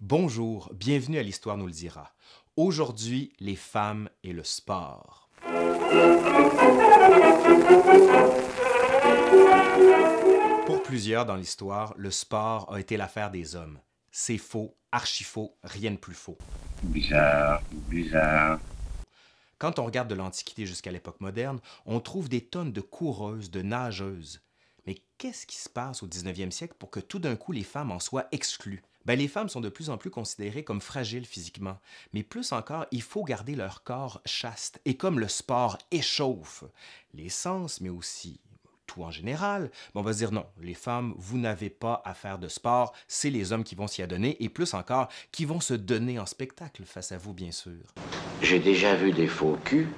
Bonjour, bienvenue à l'Histoire nous le dira. Aujourd'hui, les femmes et le sport. Pour plusieurs dans l'histoire, le sport a été l'affaire des hommes. C'est faux, archi faux, rien de plus faux. Bizarre, bizarre. Quand on regarde de l'Antiquité jusqu'à l'époque moderne, on trouve des tonnes de coureuses, de nageuses. Mais qu'est-ce qui se passe au 19e siècle pour que tout d'un coup les femmes en soient exclues? Ben, les femmes sont de plus en plus considérées comme fragiles physiquement, mais plus encore, il faut garder leur corps chaste. Et comme le sport échauffe les sens, mais aussi tout en général, ben, on va se dire non, les femmes, vous n'avez pas à faire de sport, c'est les hommes qui vont s'y adonner, et plus encore, qui vont se donner en spectacle face à vous, bien sûr. J'ai déjà vu des faux culs,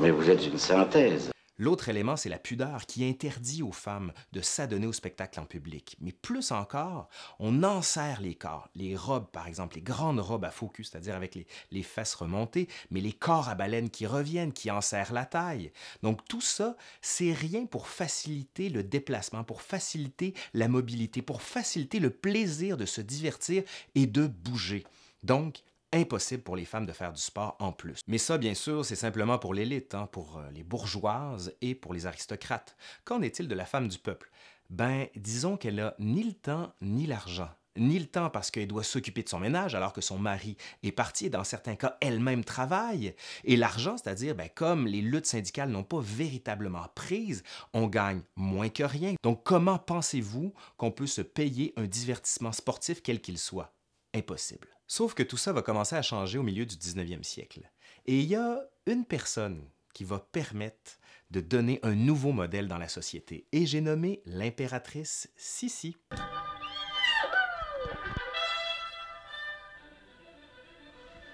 mais vous êtes une synthèse. L'autre élément, c'est la pudeur qui interdit aux femmes de s'adonner au spectacle en public. Mais plus encore, on enserre les corps. Les robes, par exemple, les grandes robes à cul, c'est-à-dire avec les, les fesses remontées, mais les corps à baleine qui reviennent, qui enserrent la taille. Donc tout ça, c'est rien pour faciliter le déplacement, pour faciliter la mobilité, pour faciliter le plaisir de se divertir et de bouger. Donc, impossible pour les femmes de faire du sport en plus. Mais ça, bien sûr, c'est simplement pour l'élite, hein, pour euh, les bourgeoises et pour les aristocrates. Qu'en est-il de la femme du peuple? Ben, disons qu'elle a ni le temps ni l'argent. Ni le temps parce qu'elle doit s'occuper de son ménage alors que son mari est parti et dans certains cas elle-même travaille. Et l'argent, c'est-à-dire, ben, comme les luttes syndicales n'ont pas véritablement prise, on gagne moins que rien. Donc comment pensez-vous qu'on peut se payer un divertissement sportif quel qu'il soit? Impossible. Sauf que tout ça va commencer à changer au milieu du 19e siècle. Et il y a une personne qui va permettre de donner un nouveau modèle dans la société. Et j'ai nommé l'impératrice Sissi.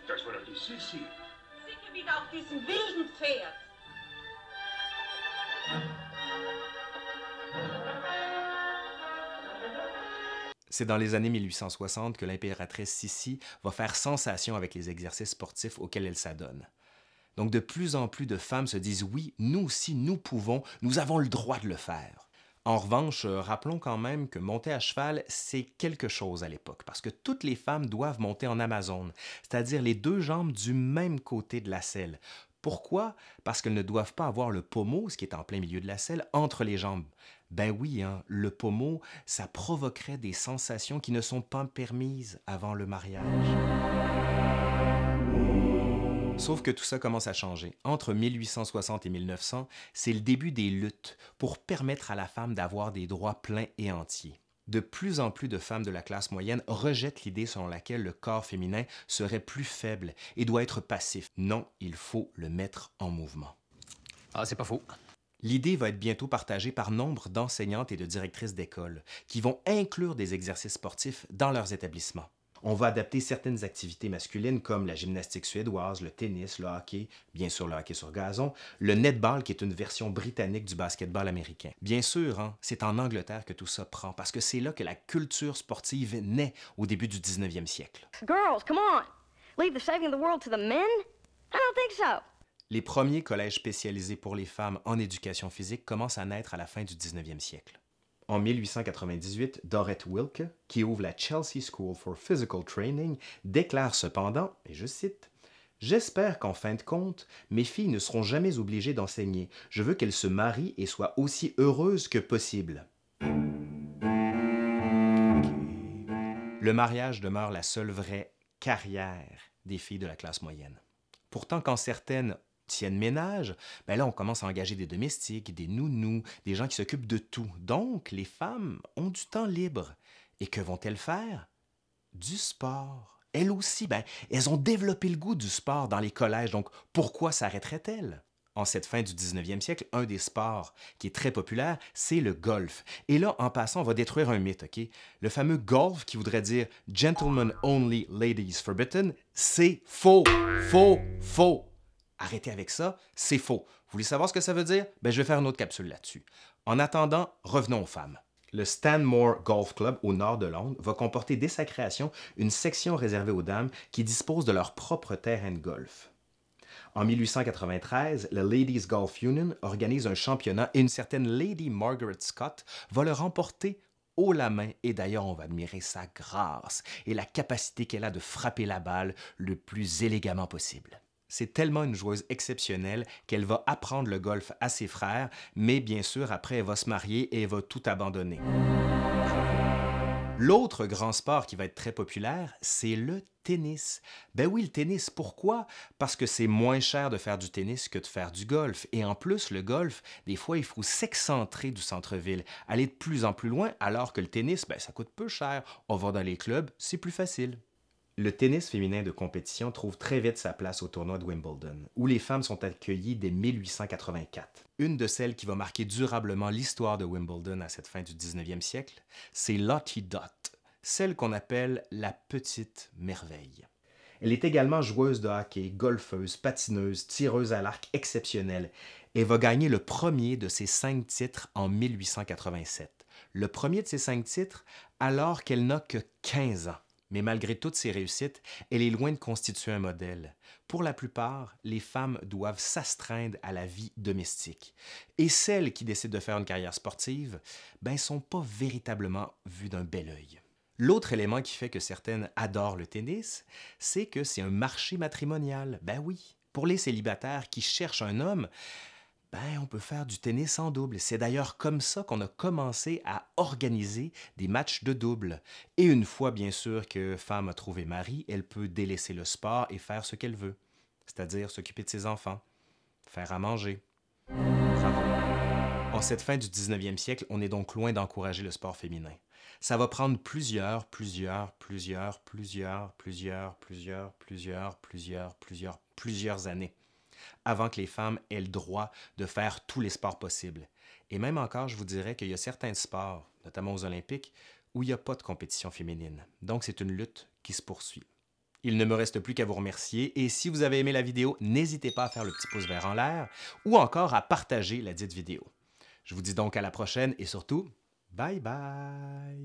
Das war doch die Sissi. Sicher wieder auf diesem wilden Pferd. C'est dans les années 1860 que l'impératrice Sissi va faire sensation avec les exercices sportifs auxquels elle s'adonne. Donc de plus en plus de femmes se disent oui, nous aussi, nous pouvons, nous avons le droit de le faire. En revanche, euh, rappelons quand même que monter à cheval, c'est quelque chose à l'époque, parce que toutes les femmes doivent monter en Amazone, c'est-à-dire les deux jambes du même côté de la selle. Pourquoi? Parce qu'elles ne doivent pas avoir le pommeau, ce qui est en plein milieu de la selle, entre les jambes. Ben oui, hein, le pommeau, ça provoquerait des sensations qui ne sont pas permises avant le mariage. Sauf que tout ça commence à changer. Entre 1860 et 1900, c'est le début des luttes pour permettre à la femme d'avoir des droits pleins et entiers. De plus en plus de femmes de la classe moyenne rejettent l'idée selon laquelle le corps féminin serait plus faible et doit être passif. Non, il faut le mettre en mouvement. Ah, c'est pas faux. L'idée va être bientôt partagée par nombre d'enseignantes et de directrices d'école qui vont inclure des exercices sportifs dans leurs établissements. On va adapter certaines activités masculines comme la gymnastique suédoise, le tennis, le hockey, bien sûr le hockey sur gazon, le netball qui est une version britannique du basketball américain. Bien sûr, hein, c'est en Angleterre que tout ça prend parce que c'est là que la culture sportive naît au début du 19e siècle. Girls, come on. Leave the saving of the world to the men? I don't think so. Les premiers collèges spécialisés pour les femmes en éducation physique commencent à naître à la fin du 19e siècle. En 1898, Dorette Wilke, qui ouvre la Chelsea School for Physical Training, déclare cependant, et je cite, J'espère qu'en fin de compte, mes filles ne seront jamais obligées d'enseigner. Je veux qu'elles se marient et soient aussi heureuses que possible. Le mariage demeure la seule vraie carrière des filles de la classe moyenne. Pourtant, quand certaines tiennent ménage, ben là, on commence à engager des domestiques, des nounous, des gens qui s'occupent de tout. Donc, les femmes ont du temps libre. Et que vont-elles faire? Du sport. Elles aussi, ben, elles ont développé le goût du sport dans les collèges, donc pourquoi s'arrêteraient-elles? En cette fin du 19e siècle, un des sports qui est très populaire, c'est le golf. Et là, en passant, on va détruire un mythe, OK? Le fameux golf qui voudrait dire Gentlemen only, ladies forbidden, c'est faux, faux, faux. Arrêtez avec ça, c'est faux. Vous voulez savoir ce que ça veut dire? Ben, je vais faire une autre capsule là-dessus. En attendant, revenons aux femmes. Le Stanmore Golf Club au nord de Londres va comporter dès sa création une section réservée aux dames qui disposent de leur propre terrain de golf. En 1893, le Ladies Golf Union organise un championnat et une certaine Lady Margaret Scott va le remporter haut la main et d'ailleurs on va admirer sa grâce et la capacité qu'elle a de frapper la balle le plus élégamment possible. C'est tellement une joueuse exceptionnelle qu'elle va apprendre le golf à ses frères, mais bien sûr après elle va se marier et elle va tout abandonner. L'autre grand sport qui va être très populaire, c'est le tennis. Ben oui, le tennis, pourquoi? Parce que c'est moins cher de faire du tennis que de faire du golf. Et en plus, le golf, des fois, il faut s'excentrer du centre-ville, aller de plus en plus loin, alors que le tennis, ben, ça coûte peu cher. On va dans les clubs, c'est plus facile. Le tennis féminin de compétition trouve très vite sa place au tournoi de Wimbledon, où les femmes sont accueillies dès 1884. Une de celles qui va marquer durablement l'histoire de Wimbledon à cette fin du 19e siècle, c'est Lottie Dott, celle qu'on appelle la petite merveille. Elle est également joueuse de hockey, golfeuse, patineuse, tireuse à l'arc exceptionnelle et va gagner le premier de ses cinq titres en 1887. Le premier de ses cinq titres alors qu'elle n'a que 15 ans. Mais malgré toutes ces réussites, elle est loin de constituer un modèle. Pour la plupart, les femmes doivent s'astreindre à la vie domestique. Et celles qui décident de faire une carrière sportive, ben, sont pas véritablement vues d'un bel œil. L'autre élément qui fait que certaines adorent le tennis, c'est que c'est un marché matrimonial. Ben oui, pour les célibataires qui cherchent un homme, ben, on peut faire du tennis en double. C'est d'ailleurs comme ça qu'on a commencé à organiser des matchs de double. Et une fois, bien sûr, que femme a trouvé mari, elle peut délaisser le sport et faire ce qu'elle veut, c'est-à-dire s'occuper de ses enfants, faire à manger. En cette fin du 19e siècle, on est donc loin d'encourager le sport féminin. Ça va prendre plusieurs, plusieurs, plusieurs, plusieurs, plusieurs, plusieurs, plusieurs, plusieurs, plusieurs, plusieurs années avant que les femmes aient le droit de faire tous les sports possibles. Et même encore, je vous dirais qu'il y a certains sports, notamment aux Olympiques, où il n'y a pas de compétition féminine. Donc c'est une lutte qui se poursuit. Il ne me reste plus qu'à vous remercier et si vous avez aimé la vidéo, n'hésitez pas à faire le petit pouce vert en l'air ou encore à partager la dite vidéo. Je vous dis donc à la prochaine et surtout, bye bye